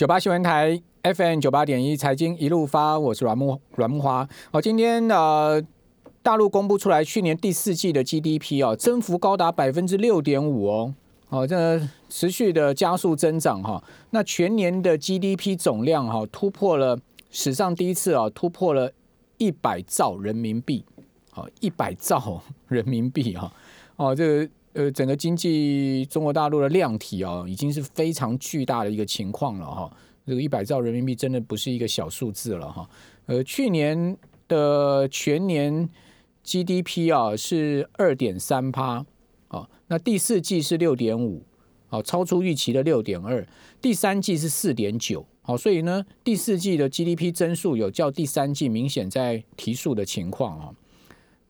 九八新闻台 FM 九八点一财经一路发，我是阮木阮木华。好，今天呃，大陆公布出来去年第四季的 GDP 哦，增幅高达百分之六点五哦，好，这持续的加速增长哈。那全年的 GDP 总量哈，突破了史上第一次啊，突破了一百兆人民币，好，一百兆人民币哈，哦，这个。呃，整个经济中国大陆的量体啊，已经是非常巨大的一个情况了哈。这个一百兆人民币真的不是一个小数字了哈。呃，去年的全年 GDP 啊是二点三趴，啊，那第四季是六点五，啊，超出预期的六点二，第三季是四点九，好，所以呢，第四季的 GDP 增速有较第三季明显在提速的情况啊。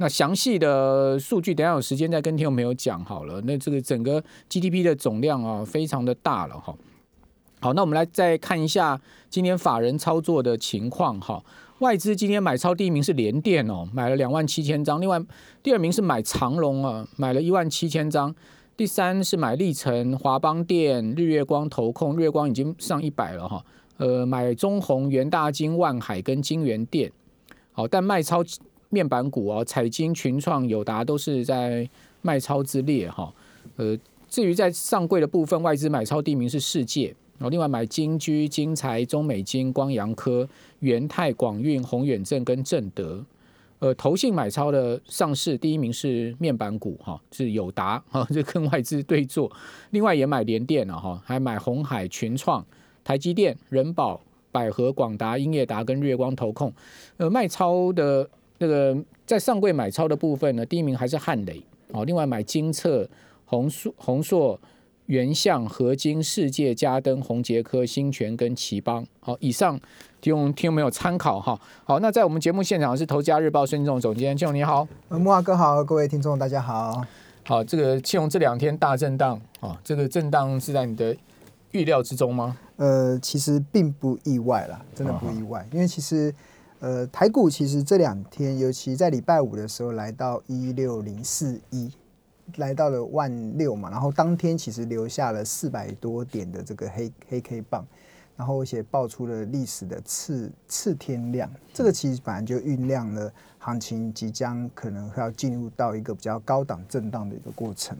那详细的数据，等下有时间再跟听众朋友讲好了。那这个整个 GDP 的总量啊，非常的大了哈。好，那我们来再看一下今天法人操作的情况哈。外资今天买超第一名是联电哦，买了两万七千张。另外第二名是买长隆啊，买了一万七千张。第三是买立成、华邦电、日月光投控，日月光已经上一百了哈。呃，买中宏、元大金、万海跟金源电。好，但卖超。面板股啊，彩金、群创、友达都是在卖超之列哈。呃，至于在上柜的部分，外资买超第一名是世界，然后另外买金居、金财、中美金、光阳科、元泰、广运、宏远正跟正德。呃，投信买超的上市第一名是面板股哈，是友达哈，这跟外资对坐。另外也买联电了哈，还买红海、群创、台积电、人保、百合、广达、英业达跟月光投控。呃，卖超的。这个在上柜买超的部分呢，第一名还是汉雷哦。另外买金策、宏硕、宏硕、原相、合金、世界、嘉登、宏杰科、新泉跟奇邦。好，以上提供听众朋友参考哈。好，那在我们节目现场是投家日报孙仲总监，庆荣你好。木华哥好，各位听众大家好。好，这个庆荣这两天大震荡啊，这个震荡是在你的预料之中吗？呃，其实并不意外啦，真的不意外，因为其实。呃，台股其实这两天，尤其在礼拜五的时候，来到一六零四一，来到了万六嘛，然后当天其实留下了四百多点的这个黑黑 K 棒，然后而且爆出了历史的次次天量，这个其实本来就酝酿了行情即将可能要进入到一个比较高档震荡的一个过程。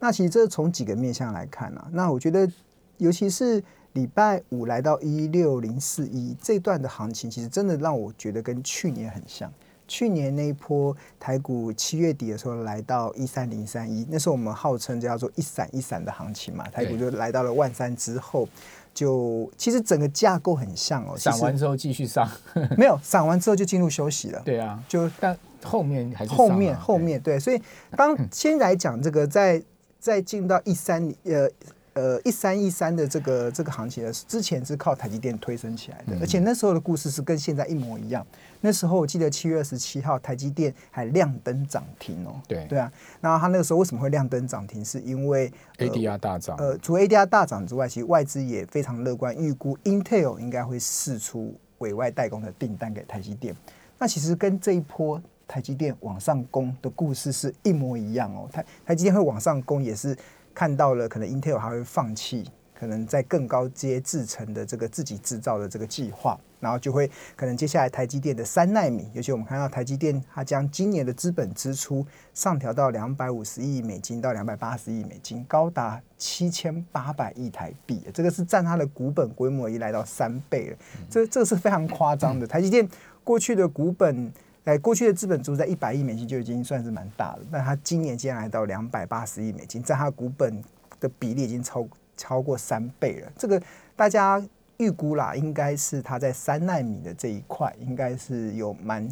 那其实这从几个面向来看啊，那我觉得尤其是。礼拜五来到一六零四一这段的行情，其实真的让我觉得跟去年很像。去年那一波台股七月底的时候来到一三零三一，那时候我们号称叫做一闪一闪的行情嘛，台股就来到了万三之后，就其实整个架构很像哦。闪完之后继续上，没有闪完之后就进入休息了。对啊，就但后面还是后面后面对，所以当先来讲这个，在在进到一三呃。呃，一三一三的这个这个行情呢，之前是靠台积电推升起来的，而且那时候的故事是跟现在一模一样。那时候我记得七月二十七号，台积电还亮灯涨停哦。对对啊，那它那个时候为什么会亮灯涨停？是因为 ADR 大涨。呃，除 ADR 大涨之外，其实外资也非常乐观，预估 Intel 应该会试出委外代工的订单给台积电。那其实跟这一波台积电往上攻的故事是一模一样哦。台台积电会往上攻也是。看到了，可能 Intel 还会放弃可能在更高阶制成的这个自己制造的这个计划，然后就会可能接下来台积电的三纳米，尤其我们看到台积电它将今年的资本支出上调到两百五十亿美金到两百八十亿美金，高达七千八百亿台币，这个是占它的股本规模已来到三倍了，这这个是非常夸张的。台积电过去的股本。在过去的资本足在一百亿美金就已经算是蛮大了，但它今年竟然来到两百八十亿美金，在它股本的比例已经超超过三倍了。这个大家预估啦，应该是它在三纳米的这一块应该是有蛮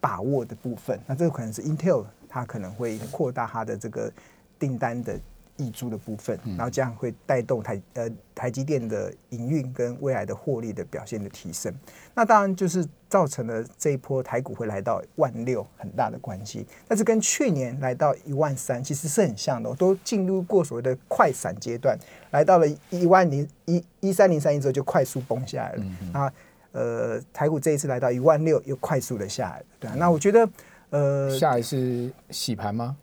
把握的部分。那这个可能是 Intel 它可能会扩大它的这个订单的。溢出的部分，然后这样会带动台呃台积电的营运跟未来的获利的表现的提升。那当然就是造成了这一波台股会来到万六很大的关系。但是跟去年来到一万三其实是很像的，都进入过所谓的快闪阶段，来到了一万零一一三零三一之后就快速崩下来了。啊，呃，台股这一次来到一万六又快速的下来了。对啊，那我觉得呃，下一次洗盘吗？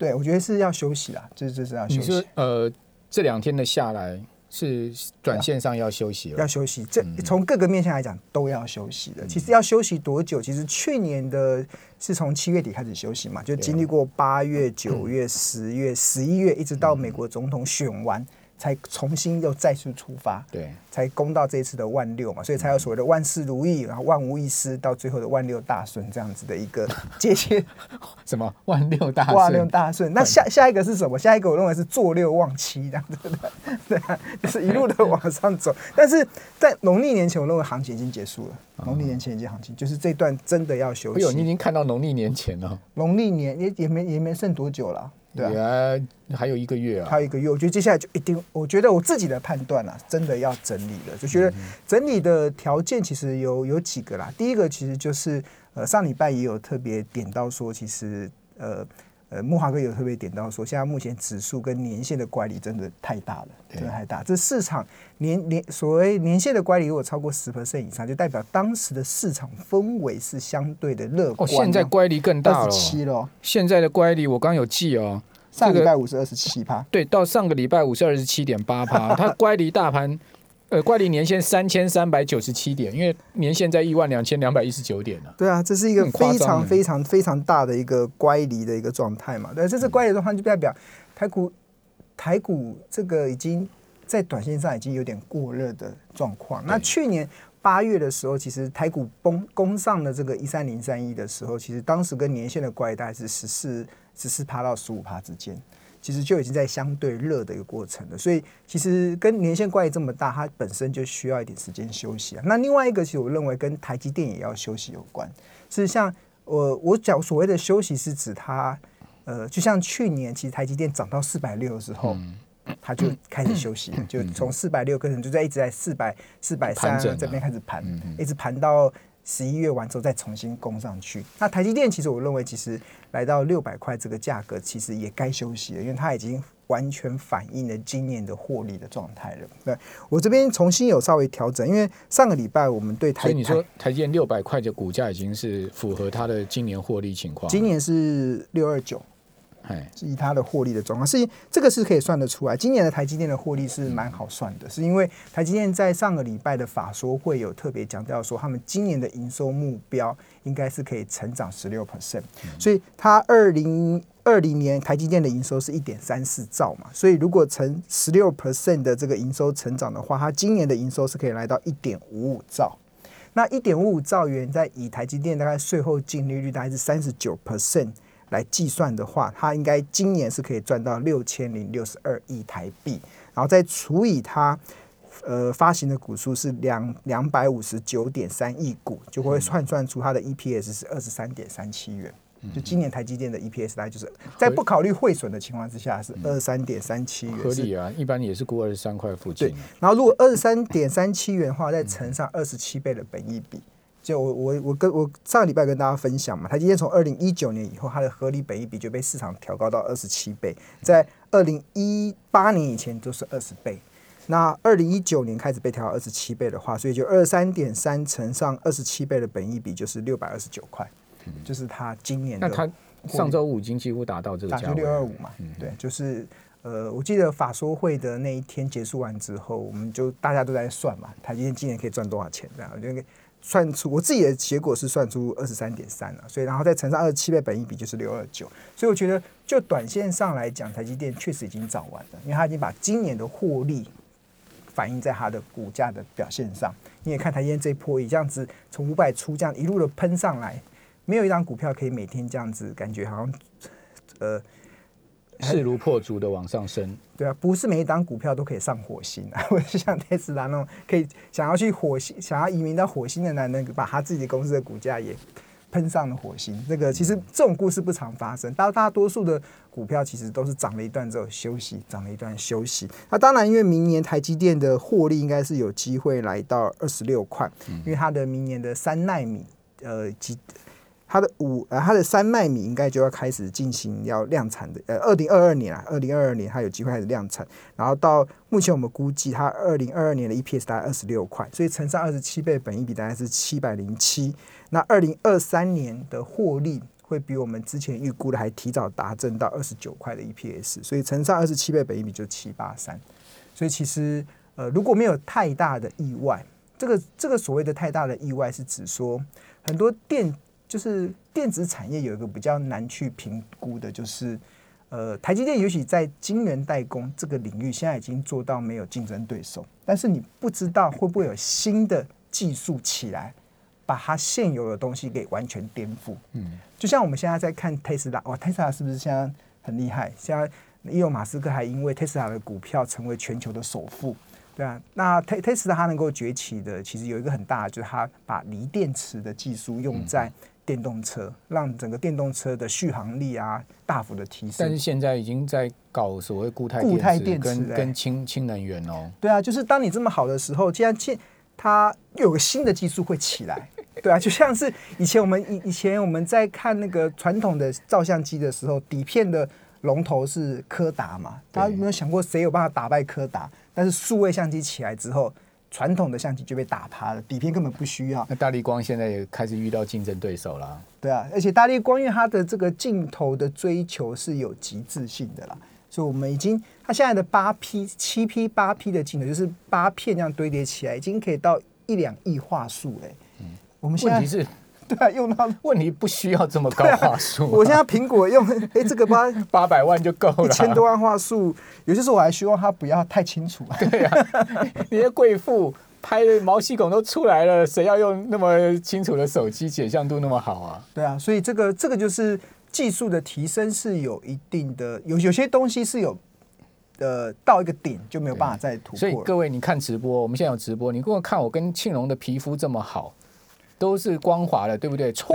对，我觉得是要休息啦，这这是要休息。呃，这两天的下来，是短线上要休息了要。休息。这从各个面向来讲都要休息的。其实要休息多久？其实去年的是从七月底开始休息嘛，就经历过八月、九月、十月、十一月，一直到美国总统选完。才重新又再次出发，对，才攻到这一次的万六嘛，所以才有所谓的万事如意，然后万无一失，到最后的万六大顺这样子的一个接切。什么万六大顺万六大顺？那下下一个是什么？下一个我认为是坐六望七这样子的，对啊，就是一路的往上走。但是在农历年前，我认为行情已经结束了。农历年前已经行情，就是这段真的要休息。哎呦，你已经看到农历年前了。农历年也也没也没剩多久了。对啊，还有一个月啊，还有一个月，我觉得接下来就一定，我觉得我自己的判断啊，真的要整理了，就觉得整理的条件其实有有几个啦。第一个其实就是呃上礼拜也有特别点到说，其实呃呃木华哥有特别点到说，现在目前指数跟年限的乖离真的太大了，真的太大。这市场年年所谓年限的乖离如果超过十 percent 以上，就代表当时的市场氛围是相对的乐观。哦，现在乖离更大了，七了。现在的乖离我刚有记哦。上个礼拜五是二十七趴，对，到上个礼拜五是二十七点八趴。它 乖离大盘，呃，乖离年限三千三百九十七点，因为年限在一万两千两百一十九点呢。对啊，这是一个非常非常非常大的一个乖离的一个状态嘛。对，这是乖离状态，就代表台股台股这个已经在短线上已经有点过热的状况。那去年八月的时候，其实台股崩攻上了这个一三零三一的时候，其实当时跟年限的乖离大概是十四。十四趴到十五趴之间，其实就已经在相对热的一个过程了。所以其实跟年限关系这么大，它本身就需要一点时间休息啊。那另外一个，其实我认为跟台积电也要休息有关。是像我我讲所谓的休息，是指它呃，就像去年其实台积电涨到四百六的时候，它就开始休息，就从四百六可能就在一直在四百四百三这边开始盘，一直盘到。十一月完之后再重新攻上去，那台积电其实我认为其实来到六百块这个价格，其实也该休息了，因为它已经完全反映了今年的获利的状态了。对我这边重新有稍微调整，因为上个礼拜我们对台，所以你说台积电六百块的股价已经是符合它的今年获利情况，今年是六二九。是以它的获利的状况，是这个是可以算得出来。今年的台积电的获利是蛮好算的，是因为台积电在上个礼拜的法说会有特别强调说，他们今年的营收目标应该是可以成长十六 percent。所以它二零二零年台积电的营收是一点三四兆嘛，所以如果成十六 percent 的这个营收成长的话，它今年的营收是可以来到一点五五兆。那一点五五兆元，在以台积电大概税后净利率大概是三十九 percent。来计算的话，它应该今年是可以赚到六千零六十二亿台币，然后再除以它呃发行的股数是两两百五十九点三亿股，就会换算出它的 EPS 是二十三点三七元。就今年台积电的 EPS 大概就是在不考虑汇损的情况之下是二十三点三七元，合理啊，一般也是估二十三块附近。对，然后如果二十三点三七元的话，再乘上二十七倍的本益比。就我我我跟我上个礼拜跟大家分享嘛，它今天从二零一九年以后，它的合理本益比就被市场调高到二十七倍，在二零一八年以前都是二十倍，那二零一九年开始被调到二十七倍的话，所以就二三点三乘上二十七倍的本益比就是六百二十九块，就是它今年那它上周五已经几乎达到这个价，六二五嘛，对，就是呃，我记得法说会的那一天结束完之后，我们就大家都在算嘛，它今天今年可以赚多少钱这样，我觉得。算出我自己的结果是算出二十三点三了，所以然后再乘上二十七倍本益比就是六二九，所以我觉得就短线上来讲，台积电确实已经涨完了，因为它已经把今年的获利反映在它的股价的表现上。你也看台积电这一波以这样子从五百出这样一路的喷上来，没有一张股票可以每天这样子感觉好像呃。势如破竹的往上升，对啊，不是每一档股票都可以上火星啊，或者是像特斯拉那种可以想要去火星、想要移民到火星的男人，把他自己公司的股价也喷上了火星。这个其实这种故事不常发生，大大多数的股票其实都是涨了一段之后休息，涨了一段休息。那当然，因为明年台积电的获利应该是有机会来到二十六块，因为它的明年的三纳米呃几。它的五呃，它的三纳米应该就要开始进行要量产的，呃，二零二二年啊，二零二二年它有机会开始量产，然后到目前我们估计它二零二二年的 EPS 大概二十六块，所以乘上二十七倍本益比大概是七百零七，那二零二三年的获利会比我们之前预估的还提早达阵到二十九块的 EPS，所以乘上二十七倍本益比就七八三，所以其实呃，如果没有太大的意外，这个这个所谓的太大的意外是指说很多电就是电子产业有一个比较难去评估的，就是呃，台积电尤其在晶圆代工这个领域，现在已经做到没有竞争对手，但是你不知道会不会有新的技术起来，把它现有的东西给完全颠覆。嗯，就像我们现在在看 Tesla，哇，Tesla 是不是现在很厉害？现在伊隆马斯克还因为 Tesla 的股票成为全球的首富。对啊，那 Tesla 它能够崛起的，其实有一个很大的，就是它把锂电池的技术用在电动车，让整个电动车的续航力啊大幅的提升。但是现在已经在搞所谓固态固态电池跟跟氢氢能源哦。对啊，就是当你这么好的时候，既然现它又有个新的技术会起来。对啊，就像是以前我们以以前我们在看那个传统的照相机的时候，底片的龙头是柯达嘛？大家有没有想过谁有办法打败柯达？但是数位相机起来之后，传统的相机就被打趴了，底片根本不需要。那大力光现在也开始遇到竞争对手了。对啊，而且大力光因为它的这个镜头的追求是有极致性的啦，所以我们已经它现在的八 P、七 P、八 P 的镜头就是八片这样堆叠起来，已经可以到一两亿画素哎。嗯，我们问题是。对啊，用到 问题不需要这么高画素。我现在苹果用，哎，这个八八百万就够了，一千多万话术。有些时候我还希望它不要太清楚。对啊，你的贵妇拍的毛细孔都出来了，谁要用那么清楚的手机，解像度那么好啊？对啊，所以这个这个就是技术的提升是有一定的，有有些东西是有呃到一个点就没有办法再突破。所以各位，你看直播，我们现在有直播，你给我看我跟庆荣的皮肤这么好。都是光滑的，对不对？错，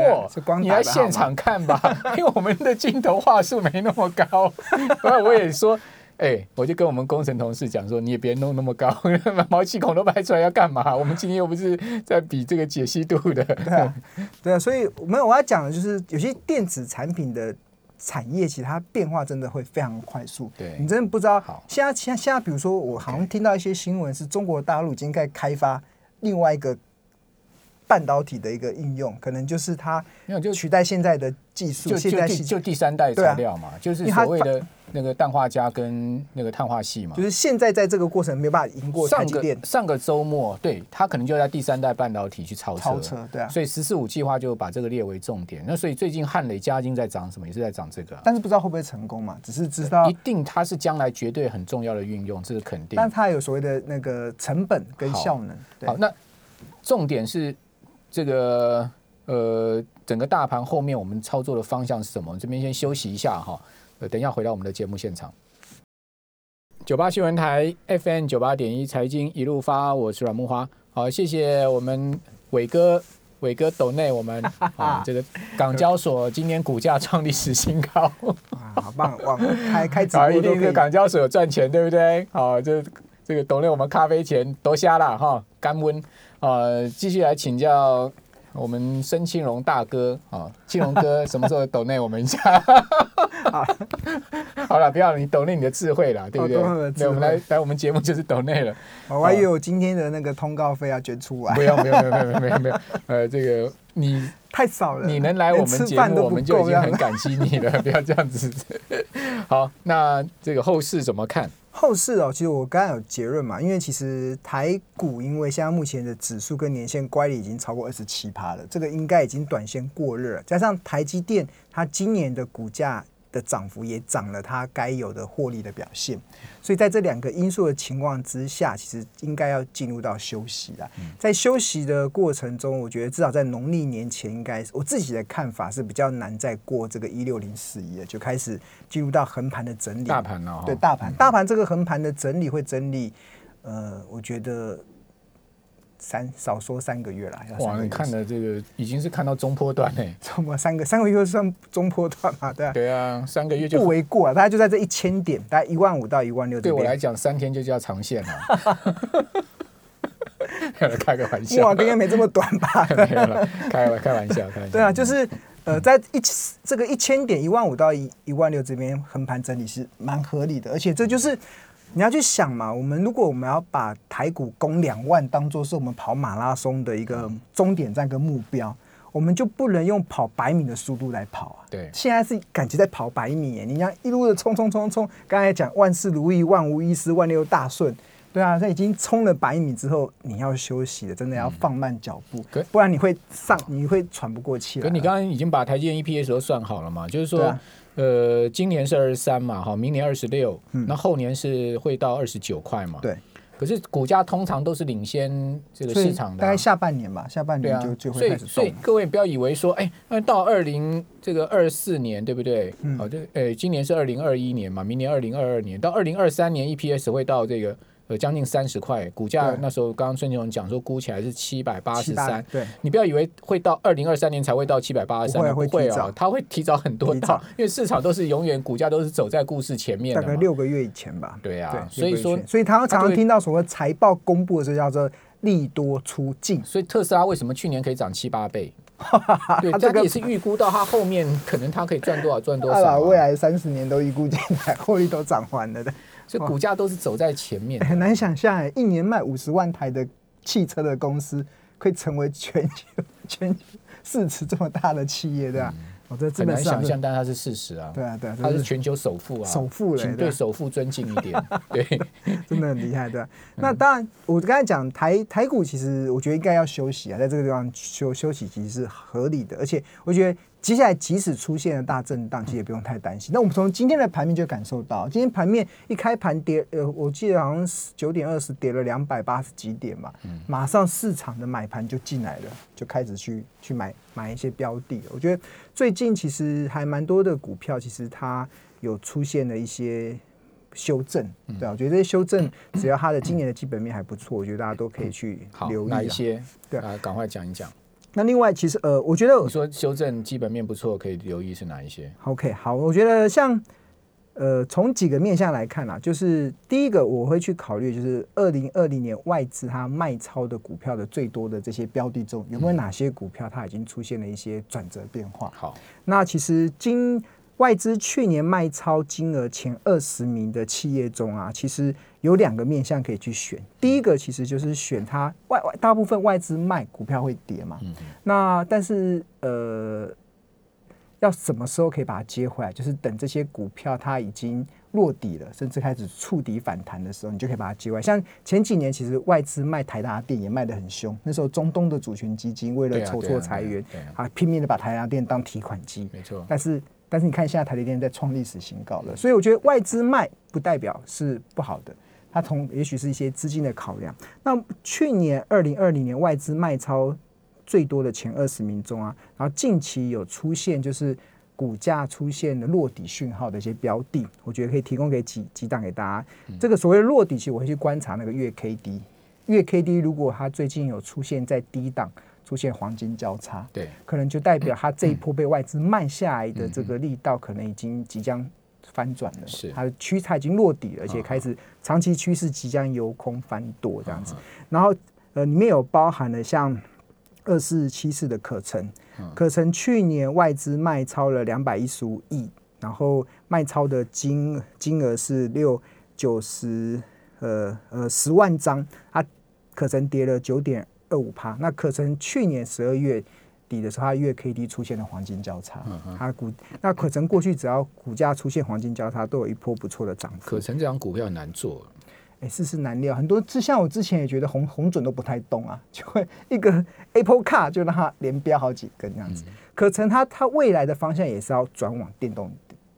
你来现场看吧，因为我们的镜头画素没那么高。所以我也说，哎，我就跟我们工程同事讲说，你也别弄那么高，毛细孔都拍出来要干嘛？我们今天又不是在比这个解析度的。对啊，对啊，所以没有我要讲的就是，有些电子产品的产业其实它变化真的会非常快速。对你真的不知道。现在现在现在，比如说我好像听到一些新闻，是中国大陆已经在开发另外一个。半导体的一个应用，可能就是它就取代现在的技术，就就就第三代材料嘛，就是所谓的那个氮化镓跟那个碳化系嘛。就是现在在这个过程没有办法赢过台积电。上个周末，对它可能就在第三代半导体去超车。超车，对啊。所以“十四五”计划就把这个列为重点。那所以最近汉磊嘉金在涨什么，也是在涨这个。但是不知道会不会成功嘛？只是知道一定它是将来绝对很重要的运用，这是肯定。但它有所谓的那个成本跟效能。好，那重点是。这个呃，整个大盘后面我们操作的方向是什么？这边先休息一下哈，呃，等一下回到我们的节目现场。九八新闻台 FM 九八点一财经一路发，我是阮木花。好，谢谢我们伟哥，伟哥抖内我们 啊，这个港交所今年股价创历史新高，好棒！哇，开开 直播一定是港交所有赚钱，对不对？好，这这个抖内我们咖啡钱都瞎了哈，干温。呃，继续来请教我们申庆荣大哥啊，庆荣哥什么时候抖内我们一下？好 了，不要你抖内你的智慧了，对不对？对，我们来来我们节目就是抖内了。我还以为我今天的那个通告费要捐出来。不用，不用，不用，不用，不用。呃，这个你太少了，你能来我们节目，我们就已经很感激你了。不要这样子。好，那这个后市怎么看？后市哦，其实我刚刚有结论嘛，因为其实台股因为现在目前的指数跟年线乖离已经超过二十七趴了，这个应该已经短线过热了，加上台积电它今年的股价。的涨幅也涨了，它该有的获利的表现，所以在这两个因素的情况之下，其实应该要进入到休息了。在休息的过程中，我觉得至少在农历年前，应该我自己的看法是比较难再过这个一六零四一了，就开始进入到横盘的整理。大盘呢？对，大盘，大盘这个横盘的整理会整理，呃，我觉得。三少说三个月了，哇！你看的这个已经是看到中坡段嘞，怎么三个三个月算中坡段嘛？对啊，对啊，三个月就不为过啊！大概就在这一千点，大概一万五到一万六。对我来讲，三天就叫长线了。开个玩笑，哇，应该没这么短吧？没有了，开开玩笑，开玩笑。对啊，就是呃，在一这个一千点一万五到一一万六这边横盘整理是蛮合理的，而且这就是。你要去想嘛，我们如果我们要把台股攻两万当做是我们跑马拉松的一个终点站跟目标，我们就不能用跑百米的速度来跑啊。对，现在是感觉在跑百米，你像一路的冲冲冲冲，刚才讲万事如意、万无一失、万六大顺，对啊，它已经冲了百米之后，你要休息了，真的要放慢脚步，可不然你会上，你会喘不过气来。可你刚刚已经把台积电 EPS 都算好了嘛？就是说，啊呃，今年是二十三嘛，哈，明年二十六，那后年是会到二十九块嘛？。嗯对，可是股价通常都是领先这个市场的啊、大概下半年吧，下半对啊年就，就所会开始动以所以。各位不要以为说，哎，那到二零这个二四年，对不对？嗯好，这呃，今年是二零二一年嘛，明年二零二二年，到二零二三年 EPS 会到这个呃将近三十块，股价那时候刚刚孙庆荣讲说估起来是七百八十三，对，你不要以为会到二零二三年才会到七百八十三，不会啊它会提早很多到，因为市场都是永远股价都是走在故事前面大的大。概六个月以前吧。对啊，对，所以说所以他常常听到所谓财报公布的时候叫做利多出尽，所以特斯拉为什么去年可以涨七八倍？对，它这个也是预估到它后面可能它可以赚多少赚多他把少啊、未来三十年都预估进来，获利都涨完了的，所以股价都是走在前面的。很难想象哎，一年卖五十万台的汽车的公司，可以成为全球全球市值这么大的企业，对吧？我这嗯很难想象，但它是事实啊。对啊对啊，它是全球首富啊，首富嘞请对首富尊敬一点。对，真的很厉害，对那当然，我刚才讲台台股，其实我觉得应该要休息啊，在这个地方休休息其实是合理的，而且我觉得接下来即使出现了大震荡，其实也不用太担心。那我们从今天的盘面就感受到，今天盘面一开盘跌，呃，我记得好像是九点二十跌了两百八十几点嘛，嗯马上市场的买盘就进来了，就开始去去买买一些标的了。我觉得最近其实还蛮多的股票，其实它有出现了一些修正，嗯对啊，我觉得这些修正，只要它的今年的基本面还不错，我觉得大家都可以去留，意啊。哪一些？对啊，赶快讲一讲。那另外，其实呃，我觉得你说修正基本面不错，可以留意是哪一些？OK，好，我觉得像呃，从几个面向来看啊，就是第一个我会去考虑，就是二零二零年外资它卖超的股票的最多的这些标的中，有没有哪些股票它已经出现了一些转折变化？好，那其实今外资去年卖超金额前二十名的企业中啊，其实有两个面向可以去选。第一个其实就是选它外外大部分外资卖股票会跌嘛，那但是呃，要什么时候可以把它接回来？就是等这些股票它已经落底了，甚至开始触底反弹的时候，你就可以把它接回来。像前几年其实外资卖台达电也卖得很凶，那时候中东的主权基金为了筹措裁员对啊，啊拼命的把台达电当提款机。没错。但是但是你看现在台积电在创历史新高了，所以我觉得外资卖不代表是不好的，它同也许是一些资金的考量。那去年二零二零年外资卖超最多的前二十名中啊，然后近期有出现就是股价出现的落底讯号的一些标的，我觉得可以提供给几几档给大家。这个所谓的落底，其实我会去观察那个月 K D，月 K D 如果它最近有出现在低档。出现黄金交叉，对，可能就代表它这一波被外资慢下来的这个力道，可能已经即将翻转了。是它的趋它已经落底了，而且开始长期趋势即将由空翻多这样子。然后呃，里面有包含了像二四七四的可成，可成去年外资卖超了两百一十五亿，然后卖超的金金额是六九十呃呃十万张，它可成跌了九点二五趴。那可成去年十二月底的时候，它月 K D 出现了黄金交叉，它股那可成过去只要股价出现黄金交叉，都有一波不错的涨幅可。成这张股票很难做，哎，世事难料，很多就像我之前也觉得红红准都不太动啊，就会一个 Apple Car 就让它连标好几根这样子。可成它它未来的方向也是要转往电动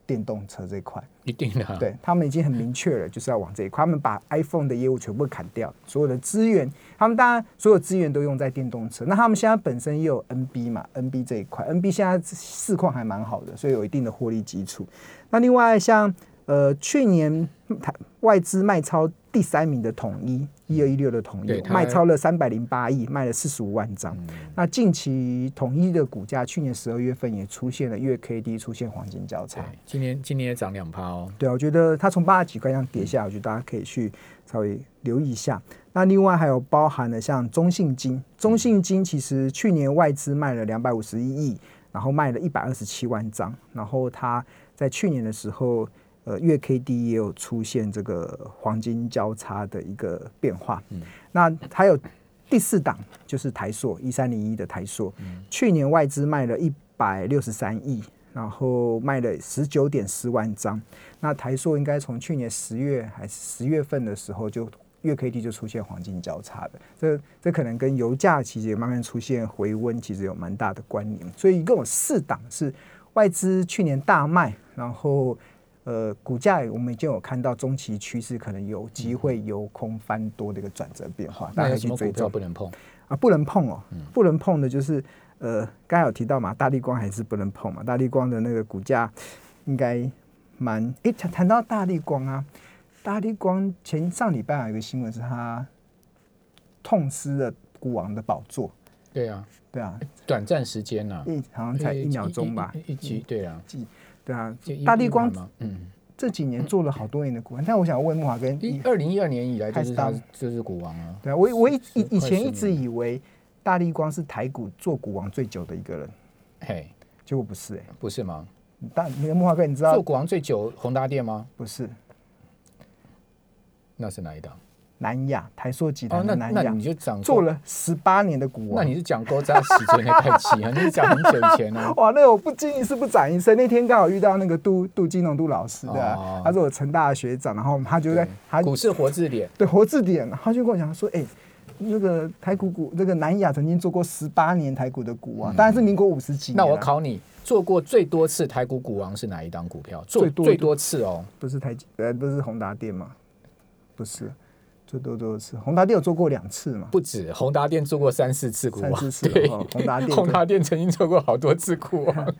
电动车这一块，一定的、啊。对他们已经很明确了，就是要往这一块。他们把 iPhone 的业务全部砍掉，所有的资源，他们当然所有资源都用在电动车。那他们现在本身也有 NB 嘛，NB 这一块，NB 现在市况还蛮好的，所以有一定的获利基础。那另外像呃去年台外资卖超第三名的统一一二一六的统一卖超了三百零八亿，卖了四十五万张。那近期统一的股价去年十二月份也出现了月 K D 出现黄金交叉。，今年今年也涨两趴哦。对啊，我觉得它从八十几块这样跌下来，我觉得大家可以去稍微留意一下。那另外还有包含了像中信金，中信金其实去年外资卖了两百五十一亿，然后卖了一百二十七万张，然后它在去年的时候，呃，月 K D 也有出现这个黄金交叉的一个变化。那还有第四档就是台硕一三零一的台塑，去年外资卖了一百六十三亿，然后卖了十九点四万张。那台硕应该从去年十月还是十月份的时候就月 K D 就出现黄金交叉的，这这可能跟油价其实也慢慢出现回温，其实有蛮大的关联。所以一共有四档是外资去年大卖，然后呃股价我们已经有看到中期趋势可能有机会由空翻多的一个转折变化，大那家去追踪。不能碰？啊，不能碰哦，不能碰的就是呃刚才有提到嘛，大力光还是不能碰嘛，大力光的那个股价应该蛮诶谈谈到大力光啊。大力光前上礼拜有一个新闻是他痛失了股王的宝座，对啊，对啊，短暂时间呐，一好像才一秒钟吧，一集对啊，对啊，大地光嗯，这几年做了好多年的股王，但我想问木华跟一二零一二年以来就是他就是股王啊，对啊，我我以以前一直以为大力光是台股做股王最久的一个人，嘿，结果不是哎、不是吗？但那个木华哥你知道做股王最久宏达电吗？不是。那是哪一档？南亚台塑集哦，团的南亚、你就讲做，了十八年的股王，那你是讲勾扎时间的太气啊？你是讲很久以前哦。哇，那我不经一事不长一身。那天刚好遇到那个杜杜金龙杜老师的、哦他是我成大的学长，然后他就在他股市活字典，对活字典，他就跟我讲说，哎、那个台股股那个南亚曾经做过十八年台股的股王，当然是民国五十几年嗯那啊。我考你，做过最多次台股股王是哪一档股票？做最多最多次哦，不是台呃不是宏达电吗？不是，最多多次，宏达电有做过两次嘛？不止，宏达电做过三四次股王，三四次宏达电 宏达电曾经做过好多次股王。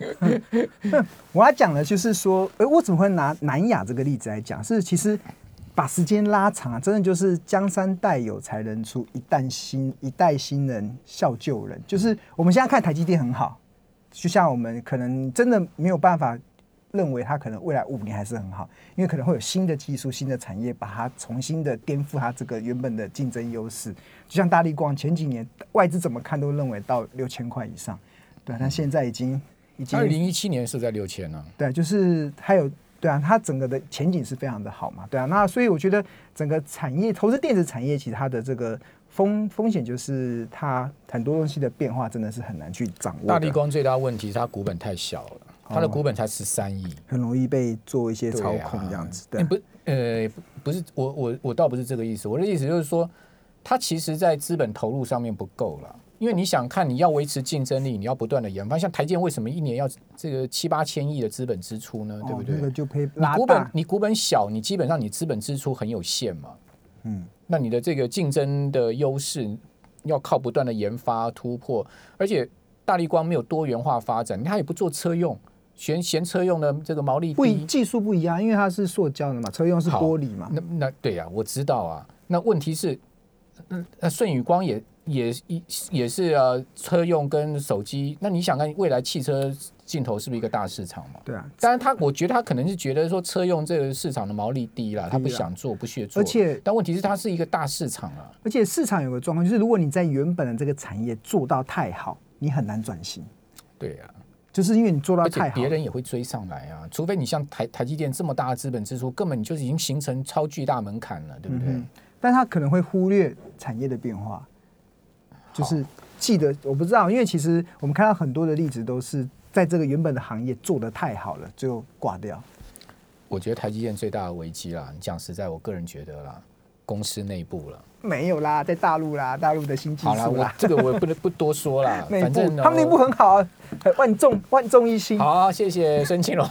我要讲的就是说，哎、我怎么会拿南亚这个例子来讲？是其实把时间拉长啊，真的就是江山代有才人出，一代新一代新人笑旧人。就是我们现在看台积电很好，就像我们可能真的没有办法认为它可能未来五年还是很好，因为可能会有新的技术、新的产业把它重新的颠覆它这个原本的竞争优势。就像大力光前几年外资怎么看都认为到六千块以上，对啊，但现在已经已经二零一七年是在六千呢，对，就是还有对啊，它整个的前景是非常的好嘛，对啊，那所以我觉得整个产业投资电子产业，其实它的这个风风险就是它很多东西的变化真的是很难去掌握，大力光最大的问题是它股本太小了，它的股本才十三亿，很容易被做一些操控这样子，对啊欸不，呃，不不是我我我倒不是这个意思，我的意思就是说，它其实在资本投入上面不够了。因为你想看，你要维持竞争力，你要不断的研发。像台建为什么一年要这个七八千亿的资本支出呢？对不对？哦那个就配你，股本你股本小，你基本上你资本支出很有限嘛。嗯，那你的这个竞争的优势要靠不断的研发突破，而且大力光没有多元化发展，它也不做车用，嫌嫌车用的这个毛利低。不一技术不一样，因为它是塑胶的嘛，车用是玻璃嘛，那那对呀、我知道啊。那问题是，嗯，呃，舜宇光也也也也是呃车用跟手机。那你想看未来汽车镜头是不是一个大市场嘛？对啊，当然他，我觉得他可能是觉得说车用这个市场的毛利低了，他不想做，不屑做。而且但问题是它是一个大市场啊。而且市场有个状况，就是如果你在原本的这个产业做到太好，你很难转型，对呀、就是因为你做到太好别，人也会追上来啊，除非你像台台积电这么大的资本支出，根本你就已经形成超巨大门槛了，对不对？嗯但他可能会忽略产业的变化，就是记得我不知道，因为其实我们看到很多的例子都是在这个原本的行业做得太好了，最后挂掉。我觉得台积电最大的危机啦，你讲实在，我个人觉得啦，公司内部了。没有啦，在大陆啦，大陆的新技好啦，我术啦，这个我也不能不多说啦，内部反正呢他们内部很好啊，很万众万众一心。好，谢谢孙庆龙。